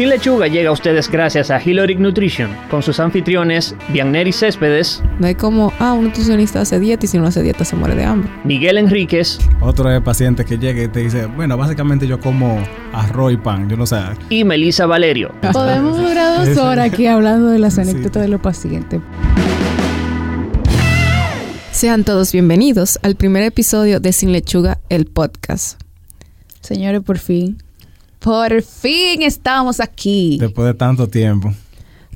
Sin Lechuga llega a ustedes gracias a Hiloric Nutrition, con sus anfitriones Bianneri Céspedes, No hay como, ah, un nutricionista hace dieta y si no hace dieta se muere de hambre. Miguel Enríquez Otro es paciente que llega y te dice, bueno, básicamente yo como arroz y pan, yo no sé. y Melissa Valerio. Podemos durar dos horas aquí hablando de las anécdotas de los pacientes. Sean todos bienvenidos al primer episodio de Sin Lechuga, el podcast. Señores, por fin. Por fin estamos aquí. Después de tanto tiempo.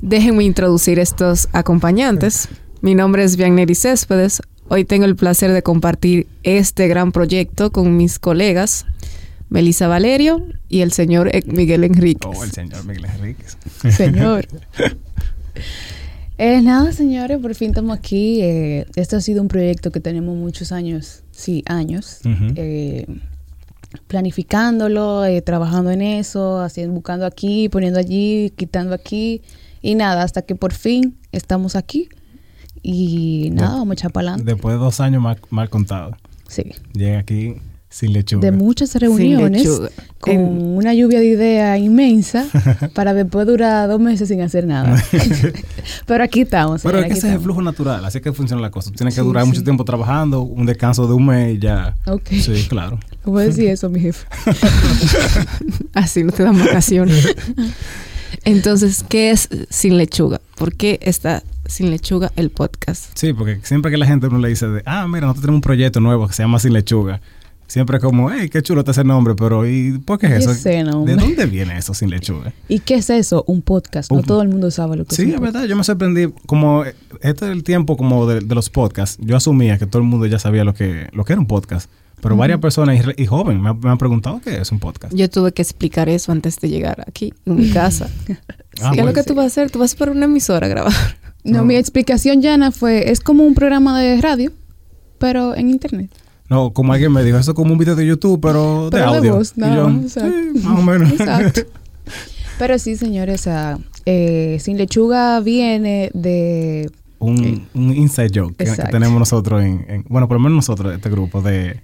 Déjenme introducir estos acompañantes. Mi nombre es Bianneri Céspedes. Hoy tengo el placer de compartir este gran proyecto con mis colegas Melissa Valerio y el señor E- Miguel Enríquez. Oh, el señor Miguel Enríquez. Señor. Eh, nada, señores, por fin estamos aquí. Eh, este ha sido un proyecto que tenemos muchos años, sí, años, eh, planificándolo, eh, trabajando en eso, haciendo, buscando aquí, poniendo allí, quitando aquí. Y nada, hasta que por fin estamos aquí. Y nada, vamos a echar para adelante. Después de dos años mal, mal contados. Sí. Llega aquí sin lechuga. De muchas reuniones, con En- una lluvia de ideas inmensa, para después durar dos meses sin hacer nada. Pero aquí estamos. Pero es que aquí ese es el flujo natural, así que funciona la cosa. Tienes que Sí, durar sí. mucho tiempo trabajando, un descanso de un mes y ya. Ok. Sí, claro. ¿Cómo decir eso, mi jefe? Así no te dan vacaciones. Entonces, ¿qué es Sin Lechuga? ¿Por qué está Sin Lechuga el podcast? Sí, porque siempre que la gente uno le dice, de, ah, mira, nosotros tenemos un proyecto nuevo que se llama Sin Lechuga. Siempre es como, hey, qué chulo está ese nombre, pero ¿y por qué es ¿Qué eso? ese? ¿De dónde viene eso sin lechuga? ¿Y qué es eso? Un podcast. No Un- todo el mundo sabe lo que Sí, es es un podcast. verdad, yo me sorprendí, como eh, este es el tiempo como de, de los podcasts, yo asumía que todo el mundo ya sabía lo que, lo que era un podcast, pero varias personas y, y jóvenes me, han- me han preguntado qué es un podcast. Yo tuve que explicar eso antes de llegar aquí, en mi casa. Ah, ¿Qué es lo que tú vas a hacer? Tú vas para una emisora a grabar. No, No. mi explicación, Yana, fue, es como un programa de radio, pero en internet. No, como alguien me dijo, eso es como un video de YouTube, pero, Pero de de audio. voz, yo, sí, más o menos. Exacto. Pero sí, señores, o sea, eh, Sin Lechuga viene de... un, un inside joke que, tenemos nosotros en, en- bueno, por lo menos nosotros, este grupo, de,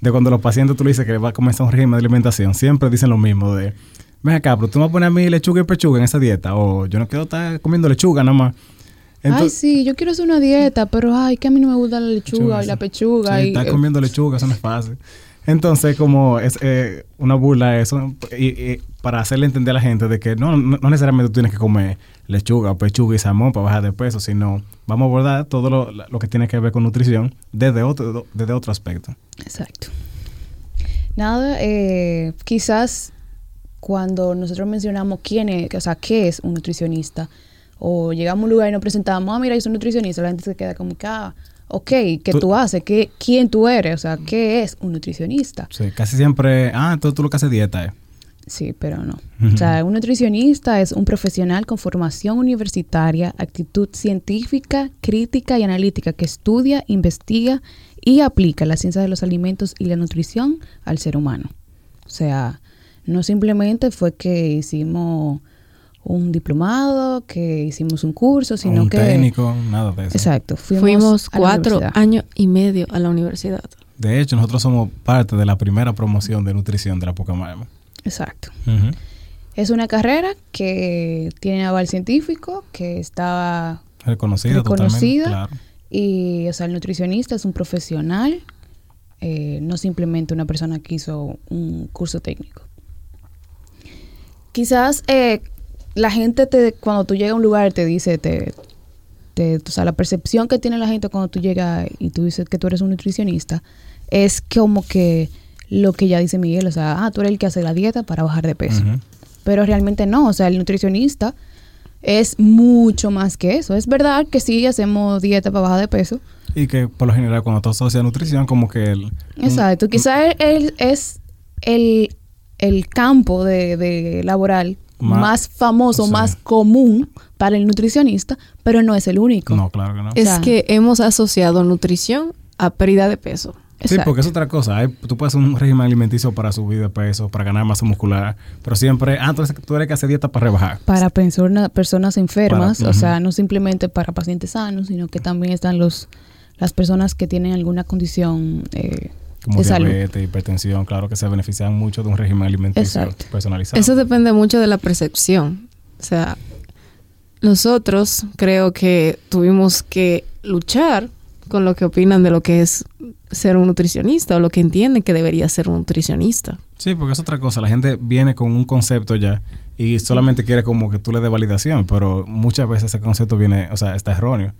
de cuando los pacientes tú le dices que va a comenzar un régimen de alimentación, siempre dicen lo mismo de, ven acá, pero tú me vas a poner a mí lechuga y pechuga en esa dieta, o yo no quiero estar comiendo lechuga nada más. Ay, sí, yo quiero hacer una dieta, pero ay, que a mí no me gusta la lechuga y la pechuga. Sí, y, estar eh, comiendo lechuga, eso no es fácil. Entonces, como es eh, una burla eso, y, y para hacerle entender a la gente de que no, no, no necesariamente tú tienes que comer lechuga, pechuga y salmón para bajar de peso, sino vamos a abordar todo lo, lo que tiene que ver con nutrición desde otro, desde otro aspecto. Exacto. Nada, eh, quizás cuando nosotros mencionamos quién es, o sea, qué es un nutricionista, o llegamos a un lugar y nos presentamos, ah, mira, yo soy un nutricionista, la gente se queda como que, ah, ok, ¿qué Tú- tú, haces? ¿Qué, ¿Quién tú eres? O sea, ¿qué es un nutricionista? Sí, casi siempre, ah, entonces tú lo que haces dieta es. Sí, pero no. O sea, un nutricionista es un profesional con formación universitaria, actitud científica, crítica y analítica que estudia, investiga y aplica la ciencia de los alimentos y la nutrición al ser humano. O sea, no simplemente fue que hicimos un diplomado, que hicimos un curso, sino un que... técnico, nada de eso. Exacto. Fuimos, cuatro años y medio a la universidad. De hecho, nosotros somos parte de la primera promoción de nutrición de la Pocamarma. Exacto. Es una carrera que tiene aval científico, que estaba Reconocida, Reconocida. totalmente, claro. Y, o sea, el nutricionista es un profesional, eh, no simplemente una persona que hizo un curso técnico. Quizás eh, la gente, te, cuando tú llegas a un lugar, te dice, te, te- o sea, la percepción que tiene la gente cuando tú llegas y tú dices que tú eres un nutricionista, es como que lo que ya dice Miguel, o sea, ah, tú eres el que hace la dieta para bajar de peso. Pero realmente no, o sea, el nutricionista es mucho más que eso. Es verdad que sí hacemos dieta para bajar de peso. Y que por lo general cuando tú asocias nutrición, como que el... Exacto. Quizás él es el, el campo de, de laboral Más famoso, sí. más común para el nutricionista, pero no es el único. No, claro que no. Es sea- que hemos asociado nutrición a pérdida de peso. Sí, Exacto. porque es otra cosa. Hay- tú puedes hacer un régimen alimenticio para subir de peso, para ganar masa muscular, pero siempre, ah, entonces tú eres que hace dieta para rebajar. Para persona- personas enfermas, Para- o sea, no simplemente para pacientes sanos, sino que también están los las personas que tienen alguna condición eh, como de diabetes, hipertensión, claro que se benefician mucho de un régimen alimenticio Exacto. personalizado. Eso depende mucho de la percepción. O sea, nosotros creo que tuvimos que luchar con lo que opinan de lo que es ser un nutricionista o lo que entienden que debería ser un nutricionista. Sí, porque es otra cosa. La gente viene con un concepto ya y solamente quiere como que tú le des validación, pero muchas veces ese concepto viene, o sea, está erróneo.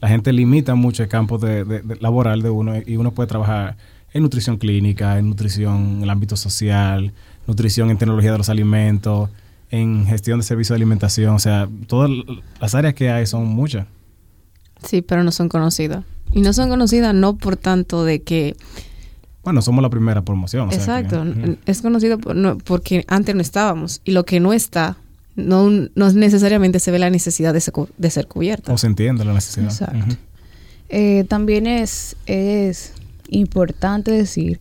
La gente limita mucho el campo de, de- de- laboral de uno y uno puede trabajar en nutrición clínica, en nutrición en el ámbito social, nutrición en tecnología de los alimentos, en gestión de servicios de alimentación. O sea, todas las áreas que hay son muchas. Sí, pero no son conocidas. Y no son conocidas no por tanto de que... Bueno, somos la primera promoción. o sea que- exacto, es conocido por- no- porque antes no estábamos. Y lo que no está, no, no necesariamente se ve la necesidad de ser, cu- de ser cubierta. O se entiende la necesidad. Exacto. Eh, también es, es importante decir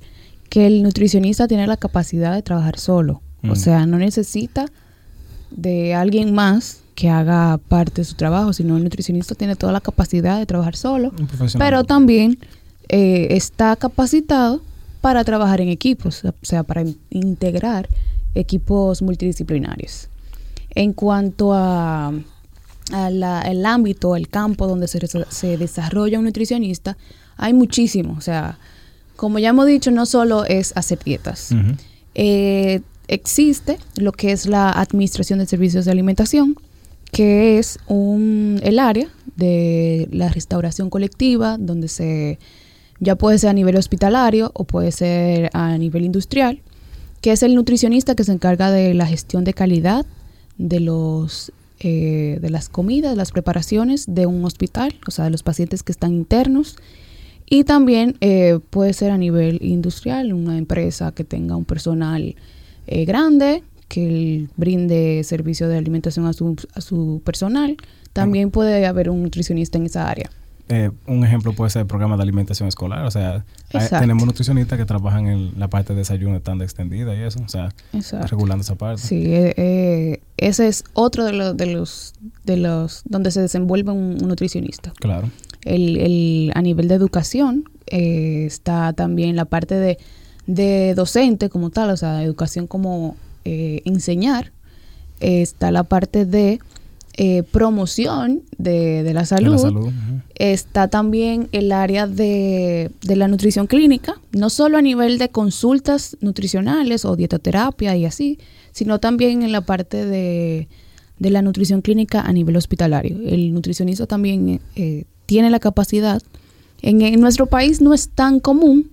que el nutricionista tiene la capacidad de trabajar solo. O Mm. sea, no necesita de alguien más que haga parte de su trabajo, sino el nutricionista tiene toda la capacidad de trabajar solo, pero también eh, está capacitado para trabajar en equipos, o sea, para in- integrar equipos multidisciplinarios. En cuanto a, a la- el ámbito, el campo donde se, se desarrolla un nutricionista, hay muchísimo. O sea, como ya hemos dicho, no solo es hacer dietas. Eh, existe lo que es la Administración de Servicios de Alimentación, que es un, el área de la restauración colectiva, donde se ya puede ser a nivel hospitalario o puede ser a nivel industrial, que es el nutricionista que se encarga de la gestión de calidad de los eh, de las comidas, de las preparaciones de un hospital, o sea, de los pacientes que están internos. Y también eh, puede ser a nivel industrial, una empresa que tenga un personal eh, grande, que brinde servicio de alimentación a su, a su personal. También puede haber un nutricionista en esa área. Eh, un ejemplo puede ser el programa de alimentación escolar. O sea, hay- tenemos nutricionistas que trabajan en la parte de desayuno tan extendida y eso. O sea, Exacto. regulando esa parte. Sí, eh, eh, ese es otro de, los de los de los donde se desenvuelve un, un nutricionista. Claro. El, el- a nivel de educación eh, está también la parte de, de docente como tal, o sea, educación como eh, enseñar. Está la parte de eh, promoción de, de la De salud. la salud. ujú. Está también el área de, de la nutrición clínica, no solo a nivel de consultas nutricionales o dietoterapia y así, sino también en la parte de, de la nutrición clínica a nivel hospitalario. El nutricionista también eh, tiene la capacidad. En, en nuestro país no es tan común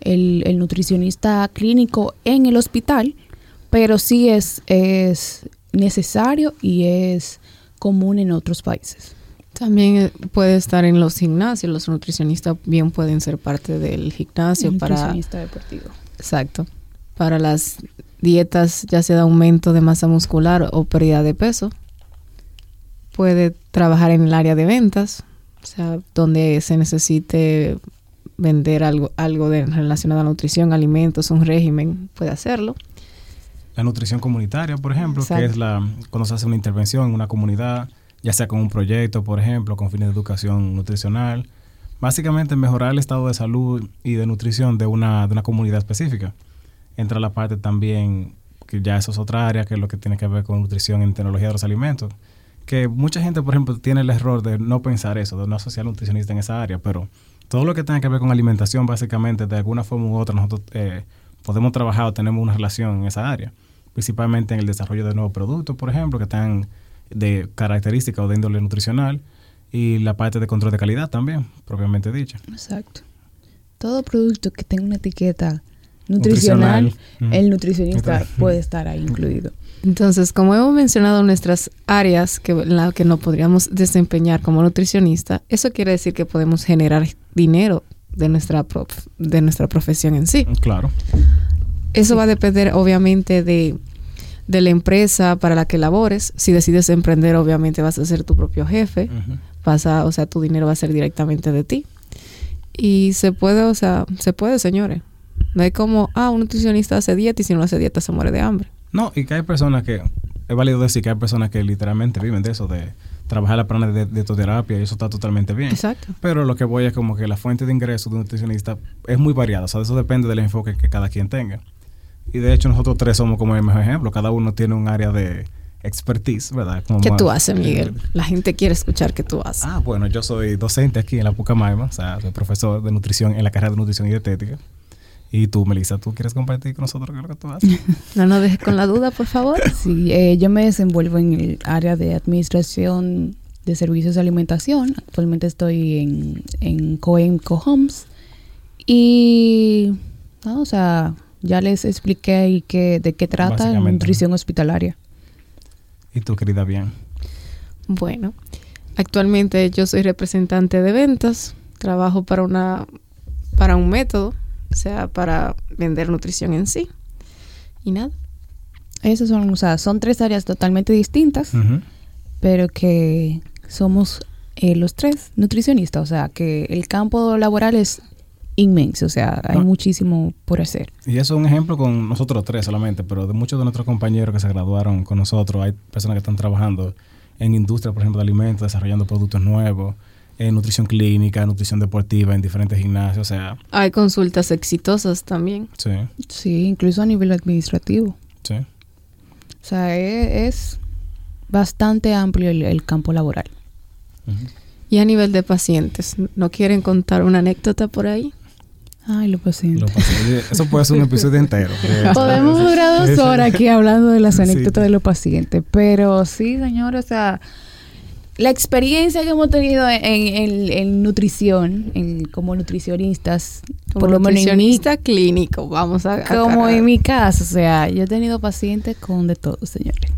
el, el nutricionista clínico en el hospital, pero sí es, es necesario y es común en otros países. También eh, puede estar en los gimnasios. Los nutricionistas bien pueden ser parte del gimnasio para... nutricionista deportivo. Exacto. Para las dietas, ya sea de aumento de masa muscular o pérdida de peso. Puede trabajar en el área de ventas, o sea, donde se necesite vender algo, algo de, relacionado a la nutrición, alimentos, un régimen, puede hacerlo. La nutrición comunitaria, por ejemplo, que es la cuando se hace una intervención en una comunidad, ya sea con un proyecto, por ejemplo, con fines de educación nutricional. Básicamente mejorar el estado de salud y de nutrición de una, de una comunidad específica. Entra la parte también, que ya eso es otra área, que es lo que tiene que ver con nutrición en tecnología de los alimentos. Que mucha gente, por ejemplo, tiene el error de no pensar eso, de no asociar nutricionista en esa área, pero todo lo que tenga que ver con alimentación, básicamente, de alguna forma u otra, nosotros eh, podemos trabajar o tenemos una relación en esa área, principalmente en el desarrollo de nuevos productos, por ejemplo, que tengan de características o de índole nutricional, y la parte de control de calidad también, propiamente dicha. Exacto. Todo producto que tenga una etiqueta nutricional, Nutricional. Mm. el nutricionista puede estar ahí incluido. Entonces, como hemos mencionado nuestras áreas que, en las que nos podríamos desempeñar como nutricionista, eso quiere decir que podemos generar dinero de nuestra, prof- de nuestra profesión en sí. Claro. Eso va a depender obviamente de, de la empresa para la que labores. Si decides emprender, obviamente vas a ser tu propio jefe. Ujú. Vas a, o sea, tu dinero va a ser directamente de ti. Y se puede, o sea, se puede, señores. No hay como, ah, un nutricionista hace dieta y si no hace dieta se muere de hambre. No, y que hay personas que, es válido decir que hay personas que literalmente viven de eso, de, trabajar la plana de dietoterapia y eso está totalmente bien. Exacto. Pero lo que voy es como que la fuente de ingreso de un nutricionista es muy variada, o sea, eso depende del enfoque que cada quien tenga. Y de hecho nosotros tres somos como el mejor ejemplo, cada uno tiene un área de expertise, ¿verdad? Como ¿Qué más- tú haces, Miguel? La gente quiere escuchar qué tú haces. Ah, bueno, yo soy docente aquí en la Pucamaima, o sea, soy profesor de nutrición en la carrera de nutrición y dietética. Y tú, Melissa, ¿tú quieres compartir con nosotros qué es lo que tú haces? No nos dejes con la duda, por favor. Sí, eh, yo me desenvuelvo en el área de administración de servicios de alimentación. Actualmente estoy en, en Coem Cohomes. Y, no, o sea, ya les expliqué ahí que, de qué trata Básicamente. nutrición hospitalaria. Y tú, querida, bien. Bueno, actualmente yo soy representante de ventas. Trabajo para una para un método, o sea, para vender nutrición en sí. Y nada. Esas son, o sea, son tres áreas totalmente distintas, pero que somos eh, los tres nutricionistas. O sea, que el campo laboral es inmenso, o sea, hay muchísimo por hacer. Y eso es un ejemplo con nosotros tres solamente, pero de muchos de nuestros compañeros que se graduaron con nosotros, hay personas que están trabajando en industria, por ejemplo, de alimentos, desarrollando productos nuevos, en nutrición clínica, nutrición deportiva, en diferentes gimnasios, o sea, Hay consultas exitosas también. sí, Sí, incluso a nivel administrativo. sí. O sea, e- es, bastante amplio el, el campo laboral. Y a nivel de pacientes, ¿no quieren contar una anécdota por ahí? Ay, lo paciente. Lo pasé. Eso puede ser un episodio entero. de- Podemos durar dos horas aquí hablando de las Sí. anécdotas de los pacientes, pero sí, señor, o sea, la experiencia que hemos tenido en, en- en nutrición, en- como nutricionistas, Como por lo menos en mi, nutricionista clínico, vamos a... a- como en mi caso, o sea, yo he tenido pacientes con de todo, señores.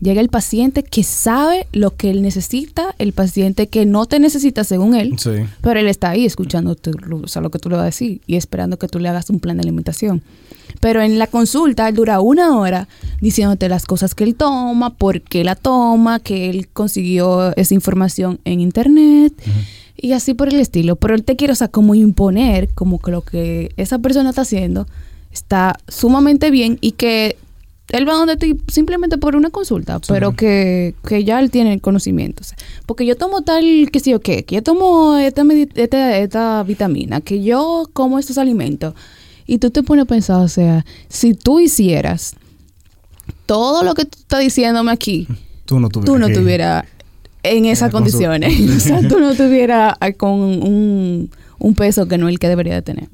Llega el paciente que sabe lo que él necesita, el paciente que no te necesita según él, Sí. pero él está ahí escuchando o sea, lo que tú le vas a decir y esperando que tú le hagas un plan de alimentación. Pero en la consulta él dura una hora diciéndote las cosas que él toma, por qué la toma, que él consiguió esa información en internet y así por el estilo. Pero él te quiere, o sea, como imponer como que lo que esa persona está haciendo está sumamente bien y que él va donde ti simplemente por una consulta, Sí. pero que, que ya él tiene el conocimiento. o sea, porque yo tomo tal, qué sé yo qué, que yo tomo esta, esta, esta vitamina, que yo como estos alimentos. Y tú te pones a pensar, o sea, si tú hicieras todo lo que tú estás diciéndome aquí, Tú no tuvieras. tú no que- estuvieras en esas condiciones. o sea, tú no estuvieras ah, con un, un peso que no es el que debería de tener.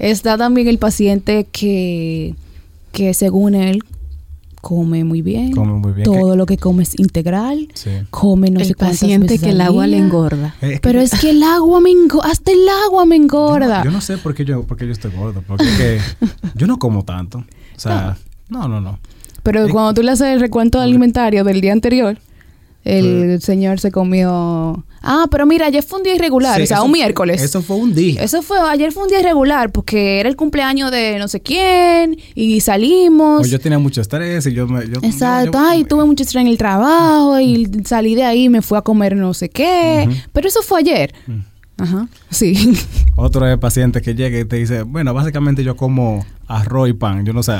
Está también el paciente que, que según él come muy bien. Come muy bien. Todo lo que come es integral. Sí. Come no el sé cuántas paciente veces que el agua le engorda. Eh, Pero es que el agua me engorda. Hasta el agua me yo no- engorda. Yo no, sé por qué yo, por qué yo estoy gordo. Porque es que yo no como tanto. O sea, no, no, no. Pero Es- cuando tú le haces el recuento alimentario del día anterior, el señor se comió. Ah, pero mira, ayer fue un día irregular, Sí, o sea, un fue- miércoles. Eso fue un día. Eso fue, ayer fue un día irregular porque era el cumpleaños de no sé quién y salimos. O yo tenía mucho estrés y yo me. Yo, Exacto, yo- yo- ay, tuve mucho estrés en el trabajo y salí de ahí, me fui a comer no sé qué. Pero eso fue ayer. Mm. Ajá, sí. Otro es paciente que llega y te dice, bueno, básicamente yo como arroz y pan. Yo no sé.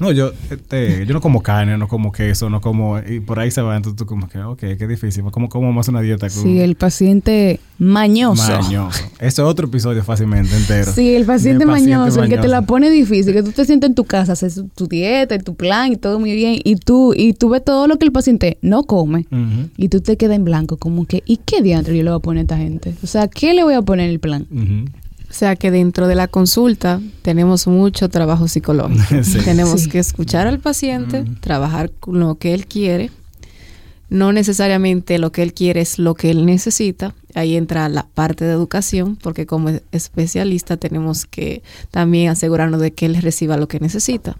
No, yo, este, yo no como carne, no como queso, no como. Y por ahí se va. Entonces tú, como que, ok, qué difícil. ¿Cómo como más una dieta? Sí, el paciente mañoso. Mañoso. Ese es otro episodio fácilmente entero. Sí, el paciente, El paciente mañoso, el que te la pone difícil, que tú te sientes en tu casa, haces tu- dieta, tu plan y todo muy bien, y tú, y tú ves todo lo que el paciente no come, y tú te quedas en blanco, como que, ¿y qué diantre yo le voy a poner a esta gente? O sea, ¿qué le voy a poner en el plan? ujú. O sea que dentro de la consulta tenemos mucho trabajo psicológico. Sí. Tenemos Sí. que escuchar al paciente, Mm. trabajar con lo que él quiere. No necesariamente lo que él quiere es lo que él necesita. Ahí entra la parte de educación, porque como especialista tenemos que también asegurarnos de que él reciba lo que necesita.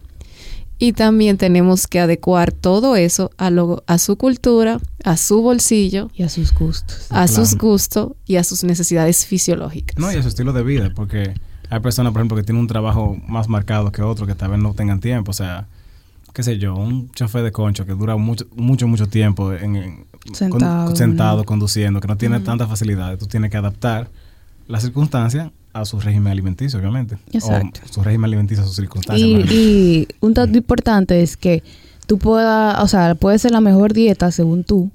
Y también tenemos que adecuar todo eso a, lo- a su cultura, a su bolsillo, Y a sus gustos. a sus gustos y a sus necesidades fisiológicas. No, y a su estilo de vida, porque hay personas, por ejemplo, que tienen un trabajo más marcado que otro, que tal vez no tengan tiempo. O sea, qué sé yo, un chofer de concho que dura mucho, mucho, mucho tiempo en, en- Sentado, con- sentado ¿no? conduciendo, que no tiene tantas facilidades. Tú tienes que adaptar las circunstancias a su régimen alimenticio, obviamente. Exacto. O su régimen alimenticio a sus circunstancias. Y, y un dato importante es que tú puedas, o sea, puede ser la mejor dieta según tú.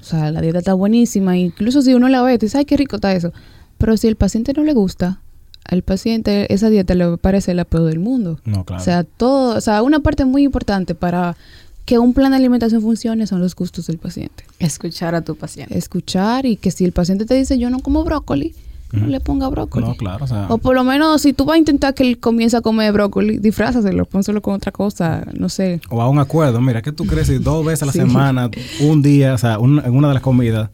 O sea, la dieta está buenísima. Incluso si uno la ve, te dice, ay, qué rico está eso. Pero si el paciente no le gusta, al paciente esa dieta le parece la peor del mundo. No, claro. O sea, todo, o sea, una parte muy importante para que un plan de alimentación funcione son los gustos del paciente. Escuchar a tu paciente. Escuchar y que si el paciente te dice yo no como brócoli, no le ponga brócoli. no, claro. O sea, O por lo menos si tú vas a intentar que él comience a comer brócoli, disfrázaselo, pónselo con otra cosa, no sé. o a un acuerdo. Mira, ¿qué tú crees si dos veces a la Sí. semana, un día, o sea, un- en una de las comidas,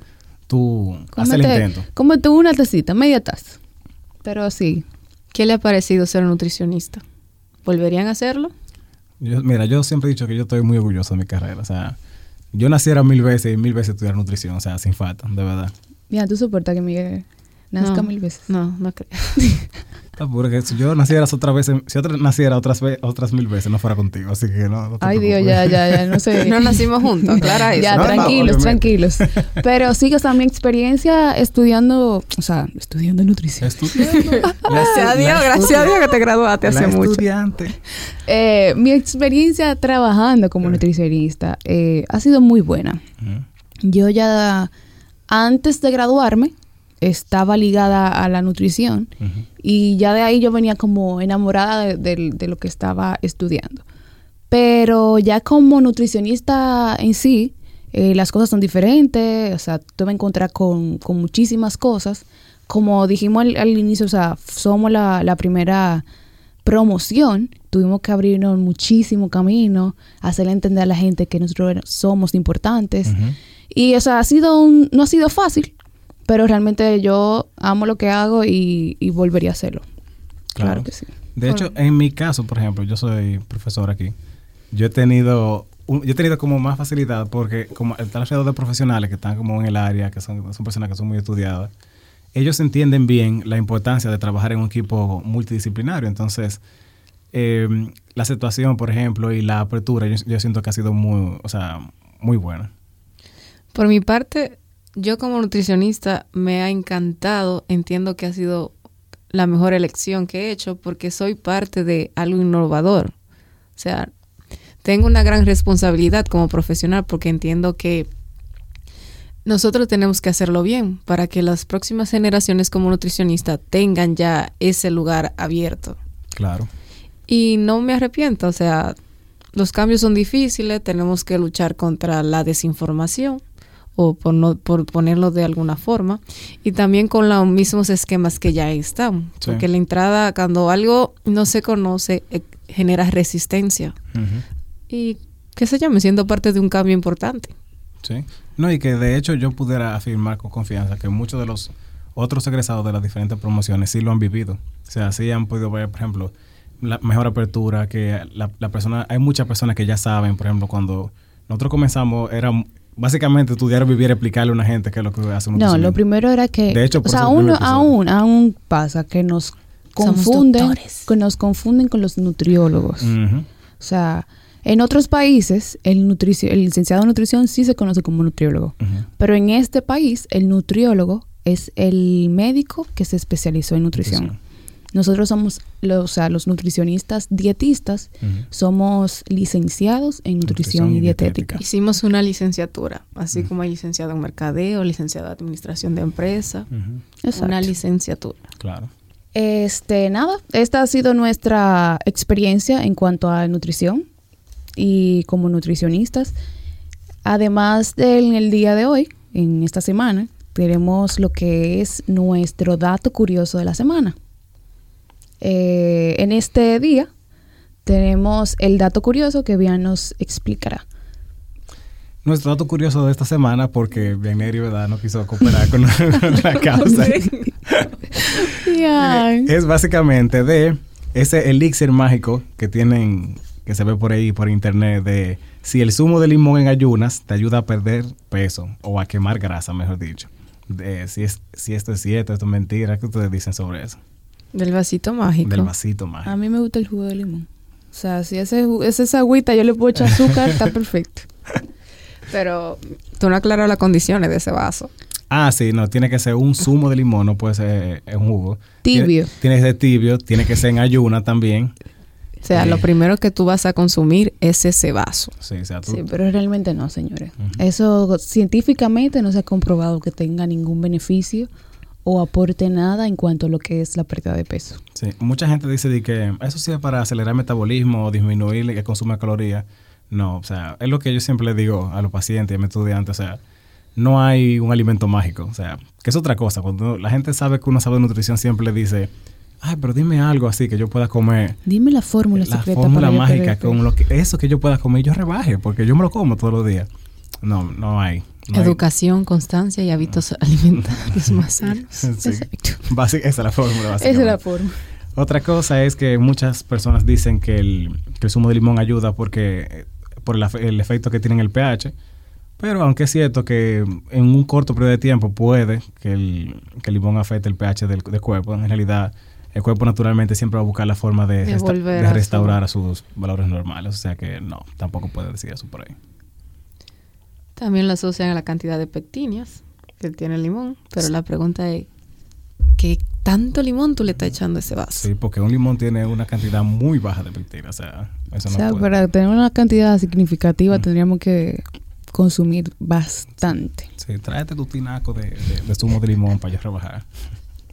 tú haces el intento? Cómete una tacita, media taza. Pero sí, ¿Qué le ha parecido ser nutricionista? ¿Volverían a hacerlo? Yo- mira, yo siempre he dicho que yo estoy muy orgulloso de mi carrera. O sea, yo naciera mil veces y mil veces estudiar nutrición. O sea, sin falta, de verdad. mira, tú soportas que Miguel nazca No. mil veces. No, no creo. Está puro que si yo naciera otra vez, si otra naciera otras, otras mil veces, no fuera contigo. Así que no. no te Ay Dios, ya, ya, ya, no sé. No nacimos juntos, aclara eso. Ya, tranquilos, tranquilos. Pero sí, o sea, mi experiencia estudiando, o sea, estudiando nutrición. Estudiando. Gracias a Dios, gracias a Dios que te graduaste hace La mucho. estudiante. Eh, mi experiencia trabajando como nutricionista eh, ha sido muy buena. Yo ya antes de graduarme estaba ligada a la nutrición y ya de ahí yo venía como enamorada de, de- de lo que estaba estudiando. Pero ya como nutricionista en sí, eh, las cosas son diferentes, o sea, vas a encontrar con, con muchísimas cosas. Como dijimos al, al inicio, o sea, somos la, la primera promoción, tuvimos que abrirnos muchísimo camino, hacerle entender a la gente que nosotros somos importantes. Y, o sea, ha sido un, no ha sido fácil, pero realmente yo amo lo que hago y, y volvería a hacerlo. Claro, Claro. que sí. De hecho, en mi caso, por ejemplo, yo soy profesor aquí. Yo he tenido, un- yo he tenido como más facilidad porque como están alrededor de profesionales que están como en el área, que son, son personas que son muy estudiadas, ellos entienden bien la importancia de trabajar en un equipo multidisciplinario. Entonces, eh, la situación, por ejemplo, y la apertura, yo, yo siento que ha sido muy, o sea, muy buena. Por mi parte, yo como nutricionista me ha encantado, entiendo que ha sido la mejor elección que he hecho porque soy parte de algo innovador. O sea, tengo una gran responsabilidad como profesional porque entiendo que nosotros tenemos que hacerlo bien para que las próximas generaciones como nutricionista tengan ya ese lugar abierto. Claro. Y no me arrepiento, o sea, los cambios son difíciles, tenemos que luchar contra la desinformación o por, no, por ponerlo de alguna forma, y también con los mismos esquemas que ya están, Sí. porque la entrada, cuando algo no se conoce, eh, genera resistencia. Y qué sé yo, me siento parte de un cambio importante. Sí. No, y que de hecho yo pudiera afirmar con confianza que muchos de los otros egresados de las diferentes promociones sí lo han vivido. O sea, sí han podido ver, por ejemplo, la mejor apertura, que la, la persona, hay muchas personas que ya saben, por ejemplo, cuando nosotros comenzamos, era básicamente estudiar, vivir, explicarle a una gente qué es lo que hace un No, lo primero era que, De hecho, o sea, episodio. aún, aún pasa que nos confunden, que nos confunden con los nutriólogos. O sea, en otros países el, el licenciado en nutrición sí se conoce como nutriólogo, pero en este país el nutriólogo es el médico que se especializó en nutrición. Nutrición. Nosotros somos los, o sea, los nutricionistas dietistas, somos licenciados en nutrición, Nutrición y dietética. dietética. Hicimos una licenciatura, así como hay licenciado en mercadeo, licenciado en administración de empresa. Exacto. una licenciatura. Claro. Este, nada, esta ha sido nuestra experiencia en cuanto a nutrición y como nutricionistas. Además del en el día de hoy, en esta semana, tenemos lo que es nuestro dato curioso de la semana. Eh, en este día tenemos el dato curioso que Bian nos explicará. Nuestro dato curioso de esta semana, porque Bianeri, ¿verdad? No quiso cooperar con la causa. Bian. Es básicamente de ese elixir mágico que tienen, que se ve por ahí por internet, de si el zumo de limón en ayunas te ayuda a perder peso o a quemar grasa, mejor dicho. De, si, es, si esto es cierto, esto es mentira, ¿qué ustedes dicen sobre eso? Del vasito mágico. Del vasito A mágico. mí me gusta el jugo de limón. O sea, si ese, es esa agüita yo le puedo echar azúcar, está perfecto. Pero tú no aclaras las condiciones de ese vaso. Ah, sí, no, tiene que ser un zumo de limón, no puede ser eh, un jugo. Tibio. Tiene, tiene que ser tibio, tiene que ser en ayuna también. O sea, lo primero que tú vas a consumir es ese vaso. Sí, o sea, tú, Sí, pero realmente no, señores. Eso científicamente no se ha comprobado que tenga ningún beneficio o aporte nada en cuanto a lo que es la pérdida de peso. sí. Mucha gente dice de que eso sí es para acelerar el metabolismo o disminuir el consumo de calorías. No, o sea, es lo que yo siempre le digo a los pacientes y a mis estudiantes, o sea, no hay un alimento mágico, o sea, que es otra cosa. Cuando la gente sabe que uno sabe de nutrición, siempre le dice, ay, pero dime algo así que yo pueda comer. Dime la fórmula la secreta fórmula para yo mágica con lo que eso que yo pueda comer y yo rebaje porque yo me lo como todos los días no no hay, no hay. Educación, constancia y hábitos alimentarios más sanos. Sí. Exacto. Basi- esa es la fórmula Esa básicamente. es la forma. otra cosa es que muchas personas dicen que el, que el zumo de limón ayuda porque por el, efe- el efecto que tiene en el pH pero aunque es cierto que en un corto periodo de tiempo puede que el, que el limón afecte el pH del, del cuerpo en realidad el cuerpo naturalmente siempre va a buscar la forma de, De resta- volver de a su- restaurar a sus valores normales o sea que no tampoco puede decir eso por ahí También lo asocian a la cantidad de pectinias que tiene el limón. Pero la pregunta es, ¿qué tanto limón tú le estás echando a ese vaso? Sí, porque un limón tiene una cantidad muy baja de pectina, o sea, eso O no sea, puede. para tener una cantidad significativa Mm. tendríamos que consumir bastante. Sí, tráete tu tinaco de, de- de zumo de limón para yo rebajar.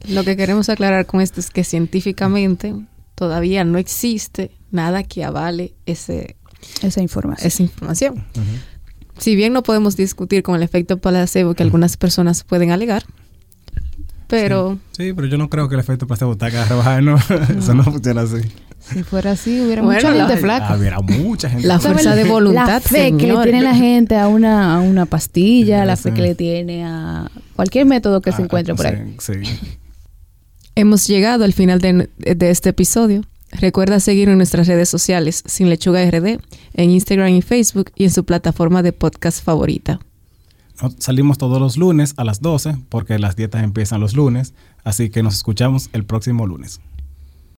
Lo que queremos aclarar con esto es que científicamente todavía no existe nada que avale ese, Esa información. esa información. Si bien no podemos discutir con el efecto placebo que algunas personas pueden alegar, pero Sí, pero yo no creo que el efecto placebo te haga rebajar, no. Eso no funciona así. Si fuera así, hubiera Bueno, mucha la- gente flaca. Habría mucha gente. La ¿Sabe fuerza de La voluntad, fe que le tiene la gente a una, a una pastilla, Sí, la sí. fe que le tiene a cualquier método que se Ah, encuentre por sí, ahí. Sí. hemos llegado al final de, de este episodio. Recuerda seguir en nuestras redes sociales Sin Lechuga RD, en Instagram y Facebook y en su plataforma de podcast favorita. Salimos todos los lunes a las 12 porque las dietas empiezan los lunes, así que nos escuchamos el próximo lunes.